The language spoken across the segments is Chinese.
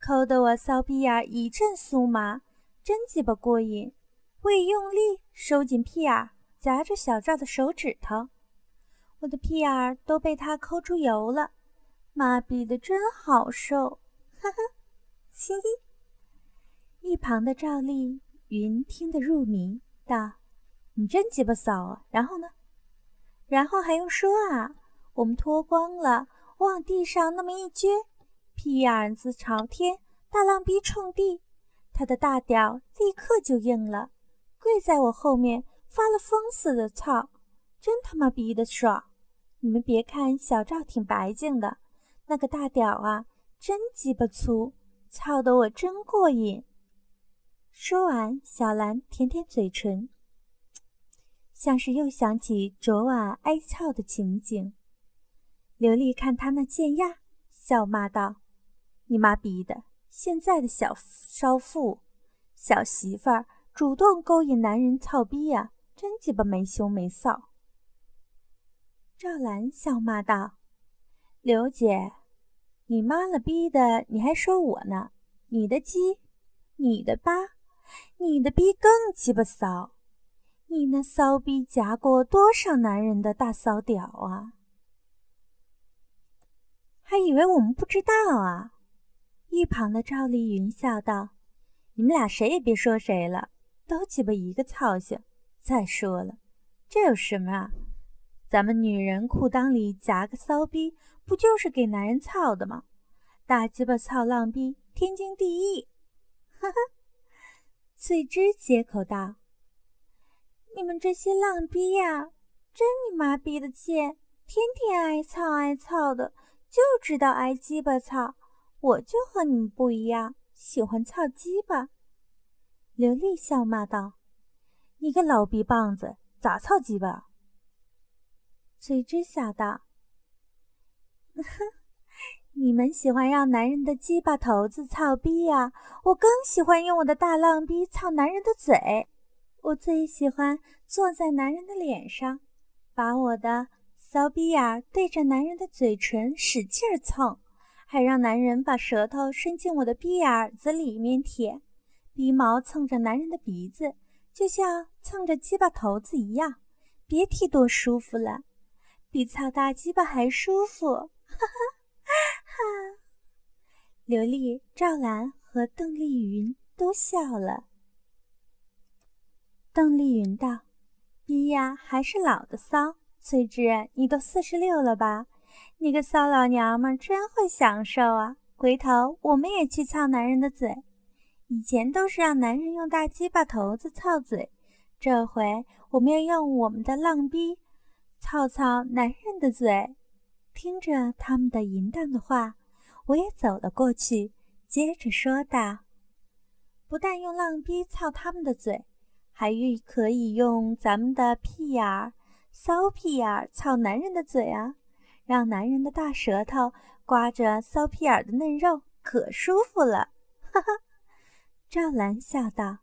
抠得我骚逼眼一阵酥麻，真鸡巴过瘾。我用力收紧屁眼，夹着小赵的手指头，我的屁眼都被他抠出油了。妈逼的真好受，哈哈，嘻嘻。一旁的赵丽云听得入迷，道：“你真鸡巴骚啊！然后呢？然后还用说啊？我们脱光了，往地上那么一撅，屁眼子朝天，大浪逼冲地，他的大屌立刻就硬了，跪在我后面发了疯似的操，真他妈逼的爽！你们别看小赵挺白净的。”那个大屌啊，真鸡巴粗，操得我真过瘾。说完，小兰舔舔嘴唇，像是又想起昨晚挨操的情景。刘丽看他那贱样，笑骂道：“你妈逼的，现在的小少妇、小媳妇儿主动勾引男人操逼呀，真鸡巴没羞没臊。”赵兰笑骂道：“刘姐。”你妈了逼的，你还说我呢？你的鸡，你的疤，你的逼更鸡巴骚！你那骚逼夹过多少男人的大骚屌啊？还以为我们不知道啊！一旁的赵丽云笑道：“你们俩谁也别说谁了，都鸡巴一个操性。再说了，这有什么啊？咱们女人裤裆里夹个骚逼。”不就是给男人操的吗？大鸡巴操浪逼，天经地义。哈哈，翠芝接口道：“你们这些浪逼呀，真你妈逼的贱，天天挨操挨操的，就知道挨鸡巴操。我就和你们不一样，喜欢操鸡巴。”刘丽笑骂道：“你个老逼棒子，咋操鸡巴？”翠芝笑道。哼，你们喜欢让男人的鸡巴头子操逼呀？我更喜欢用我的大浪逼操男人的嘴。我最喜欢坐在男人的脸上，把我的骚逼眼对着男人的嘴唇使劲蹭，还让男人把舌头伸进我的逼眼子里面舔，鼻毛蹭着男人的鼻子，就像蹭着鸡巴头子一样，别提多舒服了，比操大鸡巴还舒服。哈哈哈！刘丽、赵兰和邓丽云都笑了。邓丽云道：“逼呀，还是老的骚。翠芝，你都四十六了吧？你个骚老娘们真会享受啊！回头我们也去操男人的嘴。以前都是让男人用大鸡巴头子操嘴，这回我们要用我们的浪逼操操男人的嘴。”听着他们的淫荡的话，我也走了过去，接着说道：“不但用浪逼操他们的嘴，还可以用咱们的屁眼儿、骚屁眼儿操男人的嘴啊，让男人的大舌头刮着骚屁眼的嫩肉，可舒服了。”哈哈，赵兰笑道：“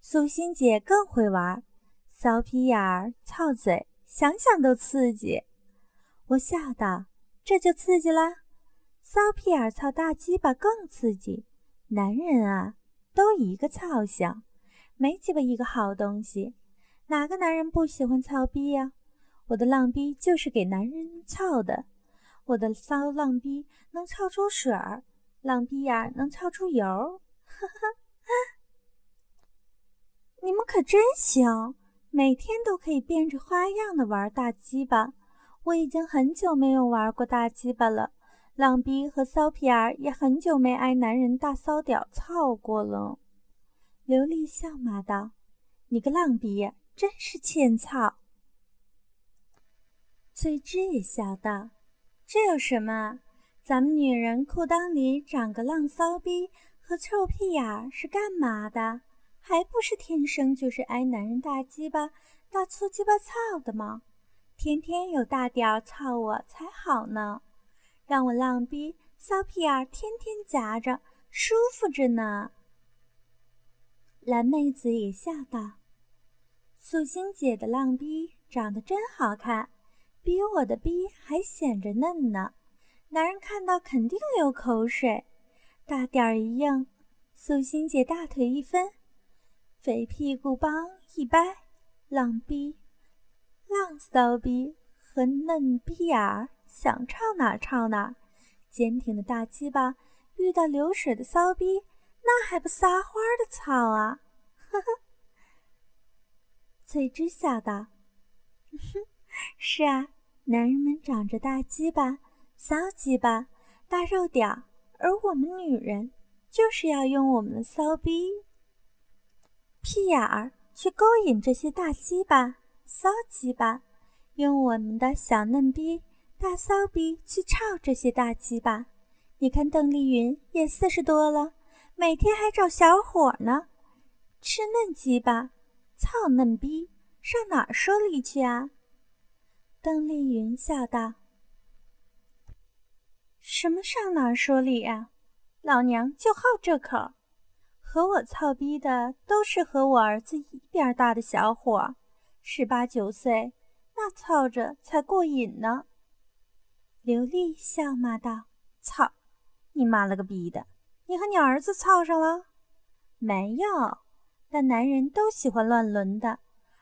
素心姐更会玩，骚屁眼儿操嘴，想想都刺激。”我笑道：“这就刺激了，骚屁眼儿操大鸡巴更刺激。男人啊，都一个操性，没鸡巴一个好东西。哪个男人不喜欢操逼呀？我的浪逼就是给男人操的。我的骚浪逼能操出水儿，浪逼呀能操出油。哈哈，你们可真行，每天都可以变着花样的玩大鸡巴。”我已经很久没有玩过大鸡巴了，浪逼和骚皮儿也很久没挨男人大骚屌操过了。刘丽笑骂道：“你个浪逼，真是欠操。”翠芝也笑道：“这有什么？咱们女人裤裆里长个浪骚逼和臭屁眼儿是干嘛的？还不是天生就是挨男人大鸡巴、大粗鸡巴操的吗？”天天有大屌操我才好呢，让我浪逼骚屁眼天天夹着，舒服着呢。蓝妹子也笑道：“素心姐的浪逼长得真好看，比我的逼还显着嫩呢，男人看到肯定流口水。大点儿一硬，素心姐大腿一分，肥屁股帮一掰，浪逼、浪骚逼和嫩逼眼儿想唱哪唱哪，坚挺的大鸡巴遇到流水的骚逼，那还不撒欢儿的操啊！呵呵。翠芝笑道：“哼，是啊，男人们长着大鸡巴、骚鸡巴、大肉屌，而我们女人就是要用我们的骚逼、屁眼儿去勾引这些大鸡巴、骚鸡巴，用我们的小嫩逼、大骚逼去操这些大鸡巴。你看邓丽云也四十多了，每天还找小伙呢，吃嫩鸡巴。”操嫩逼，上哪儿说理去啊？邓丽云笑道：“什么上哪儿说理啊？老娘就好这口，和我操逼的都是和我儿子一边大的小伙，十八九岁，那操着才过瘾呢。”刘丽笑骂道：“操，你妈了个逼的！你和你儿子操上了？没有。”但男人都喜欢乱伦的，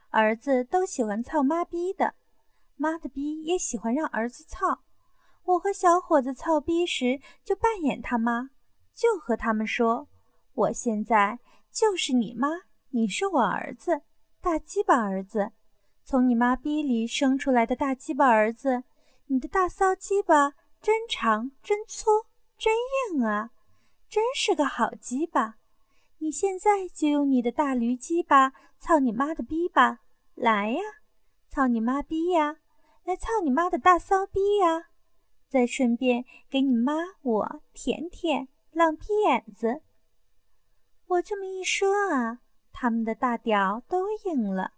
儿子都喜欢操妈逼的，妈的逼也喜欢让儿子操。我和小伙子操逼时，就扮演他妈，就和他们说：“我现在就是你妈，你是我儿子，大鸡巴儿子，从你妈逼里生出来的大鸡巴儿子，你的大骚鸡巴真长、真粗、真硬啊，真是个好鸡巴。”你现在就用你的大驴鸡巴操你妈的逼吧，来呀，操你妈逼呀，来操你妈的大骚逼呀！再顺便给你妈我舔舔浪屁眼子。我这么一说啊，他们的大屌都硬了，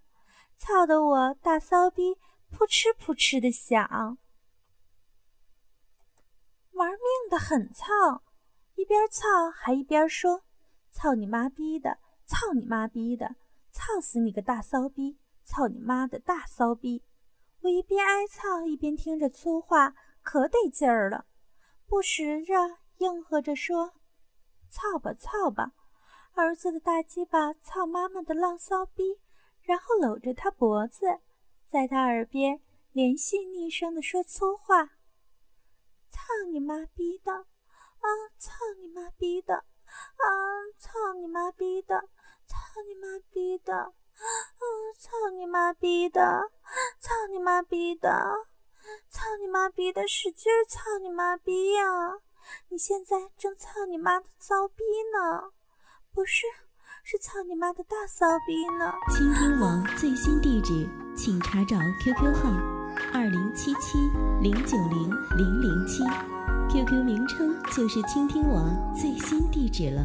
操得我大骚逼扑哧扑哧的响，玩命的很操，一边操还一边说。操你妈逼的！操你妈逼的！操死你个大骚逼！操你妈的大骚逼！我一边挨操一边听着粗话，可得劲儿了，不时着应和着说：“操吧操吧！”儿子的大鸡巴操妈妈的浪骚逼，然后搂着他脖子，在他耳边连续昵声的说粗话：“操你妈逼的！啊，操你妈逼的！”啊！操你妈逼的！操你妈逼的！啊！操你妈逼的！操你妈逼的！操你妈逼的！使劲操你妈逼呀！你现在正操你妈的骚逼呢，不是，是操你妈的大骚逼呢！倾听网最新地址，请查找 QQ 号二零七七零九零零零七。QQ 名称就是倾听网最新地址了。